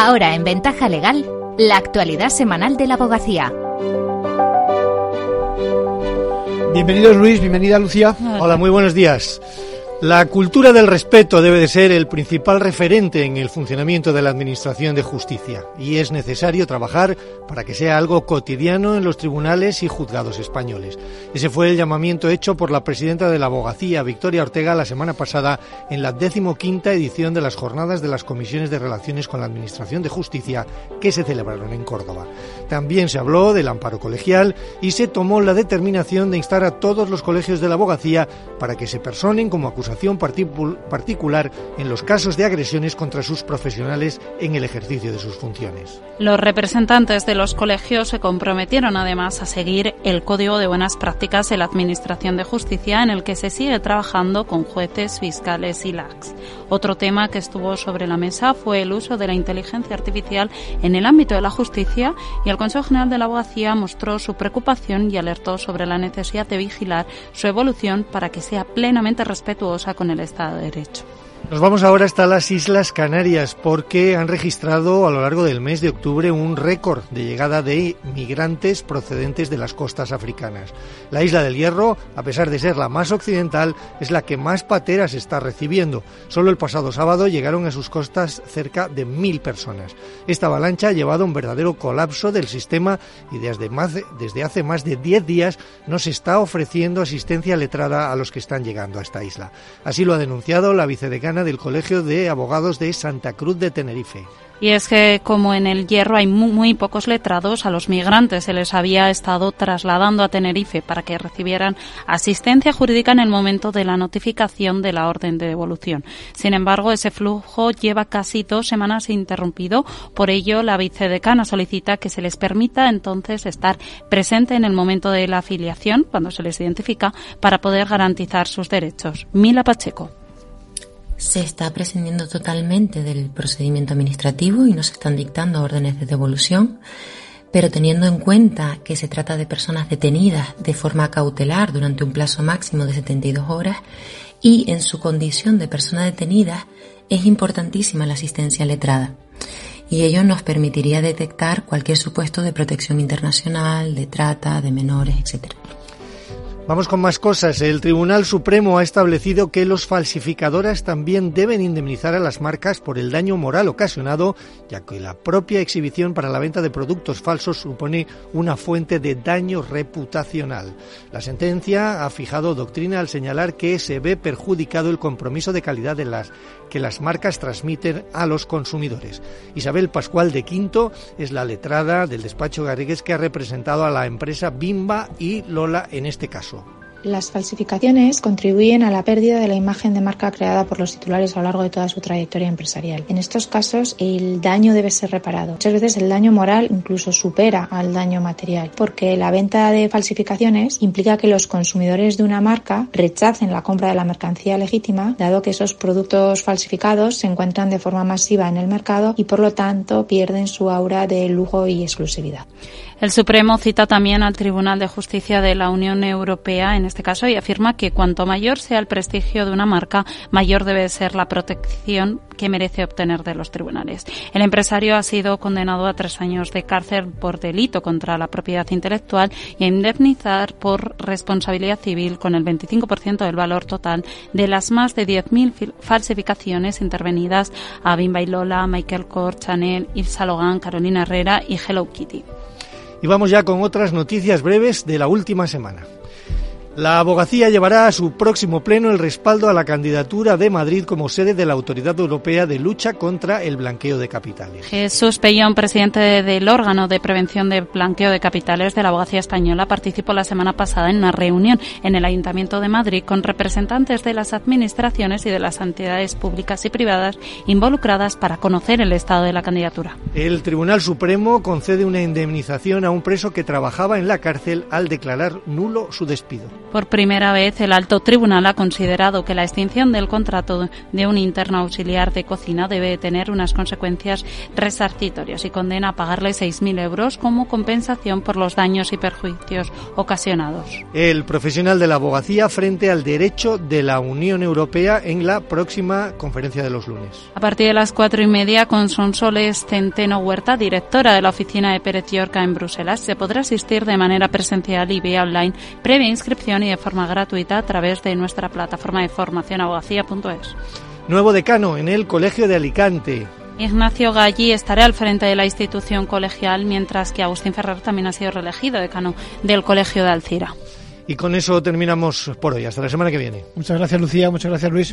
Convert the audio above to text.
Ahora en Ventaja Legal, la actualidad semanal de la abogacía. Bienvenidos Luis, bienvenida Lucía. Hola, muy buenos días. La cultura del respeto debe de ser el principal referente en el funcionamiento de la Administración de Justicia y es necesario trabajar para que sea algo cotidiano en los tribunales y juzgados españoles. Ese fue el llamamiento hecho por la presidenta de la Abogacía, Victoria Ortega, la semana pasada en la decimoquinta edición de las jornadas de las comisiones de relaciones con la Administración de Justicia que se celebraron en Córdoba. También se habló del amparo colegial y se tomó la determinación de instar a todos los colegios de la abogacía para que se personen como acusados particular en los casos de agresiones contra sus profesionales en el ejercicio de sus funciones. Los representantes de los colegios se comprometieron además a seguir el Código de Buenas Prácticas de la Administración de Justicia en el que se sigue trabajando con jueces, fiscales y LACs. Otro tema que estuvo sobre la mesa fue el uso de la inteligencia artificial en el ámbito de la justicia y el Consejo General de la Abogacía mostró su preocupación y alertó sobre la necesidad de vigilar su evolución para que sea plenamente respetuosa con el Estado de Derecho. Nos vamos ahora hasta las Islas Canarias porque han registrado a lo largo del mes de octubre un récord de llegada de migrantes procedentes de las costas africanas. La isla del Hierro, a pesar de ser la más occidental, es la que más pateras está recibiendo. Solo el pasado sábado llegaron a sus costas cerca de mil personas. Esta avalancha ha llevado a un verdadero colapso del sistema y desde, desde hace más de diez días no se está ofreciendo asistencia letrada a los que están llegando a esta isla. Así lo ha denunciado la vicedecana del Colegio de Abogados de Santa Cruz de Tenerife. Y es que como en el Hierro hay muy, pocos letrados, a los migrantes se les había estado trasladando a Tenerife para que recibieran asistencia jurídica en el momento de la notificación de la orden de devolución. Sin embargo, ese flujo lleva casi dos semanas interrumpido. Por ello, la vicedecana solicita que se les permita entonces estar presente en el momento de la afiliación, cuando se les identifica, para poder garantizar sus derechos. Mila Pacheco se está prescindiendo totalmente del procedimiento administrativo y no se están dictando órdenes de devolución, pero teniendo en cuenta que se trata de personas detenidas de forma cautelar durante un plazo máximo de 72 horas y en su condición de persona detenida es importantísima la asistencia letrada y ello nos permitiría detectar cualquier supuesto de protección internacional, de trata, de menores, etc. Vamos con más cosas. El Tribunal Supremo ha establecido que los falsificadores también deben indemnizar a las marcas por el daño moral ocasionado, ya que la propia exhibición para la venta de productos falsos supone una fuente de daño reputacional. La sentencia ha fijado doctrina al señalar que se ve perjudicado el compromiso de calidad de las que las marcas transmiten a los consumidores. Isabel Pascual de Quinto es la letrada del despacho Garrigues que ha representado a la empresa Bimba y Lola en este caso. Las falsificaciones contribuyen a la pérdida de la imagen de marca creada por los titulares a lo largo de toda su trayectoria empresarial. En estos casos, el daño debe ser reparado. Muchas veces el daño moral incluso supera al daño material, porque la venta de falsificaciones implica que los consumidores de una marca rechacen la compra de la mercancía legítima, dado que esos productos falsificados se encuentran de forma masiva en el mercado y por lo tanto pierden su aura de lujo y exclusividad. El Supremo cita también al Tribunal de Justicia de la Unión Europea en este caso y afirma que cuanto mayor sea el prestigio de una marca, mayor debe ser la protección que merece obtener de los tribunales. El empresario ha sido condenado a tres años de cárcel por delito contra la propiedad intelectual y a indemnizar por responsabilidad civil con el 25% del valor total de las más de 10.000 falsificaciones intervenidas a Bimba y Lola, Michael Kors, Chanel, Yves Saint Laurent, Carolina Herrera y Hello Kitty. Y vamos ya con otras noticias breves de la última semana. La abogacía llevará a su próximo pleno el respaldo a la candidatura de Madrid como sede de la Autoridad Europea de Lucha contra el Blanqueo de Capitales. Jesús Pellón, presidente del órgano de prevención de blanqueo de capitales de la abogacía española, participó la semana pasada en una reunión en el Ayuntamiento de Madrid con representantes de las administraciones y de las entidades públicas y privadas involucradas para conocer el estado de la candidatura. El Tribunal Supremo concede una indemnización a un preso que trabajaba en la cárcel al declarar nulo su despido. Por primera vez, el alto tribunal ha considerado que la extinción del contrato de un interno auxiliar de cocina debe tener unas consecuencias resarcitorias y condena a pagarle 6.000 euros como compensación por los daños y perjuicios ocasionados. El profesional de la abogacía frente al derecho de la Unión Europea en la próxima conferencia de los lunes. A partir de las cuatro y media, con Sonsoles Centeno Huerta, directora de la oficina de Pérez Yorca en Bruselas, se podrá asistir de manera presencial y vía online previa inscripción y de forma gratuita a través de nuestra plataforma de formación abogacía.es. Nuevo decano en el Colegio de Alicante. Ignacio Galli estará al frente de la institución colegial, mientras que Agustín Ferrer también ha sido reelegido decano del Colegio de Alcira. Y con eso terminamos por hoy. Hasta la semana que viene. Muchas gracias, Lucía. Muchas gracias, Luis.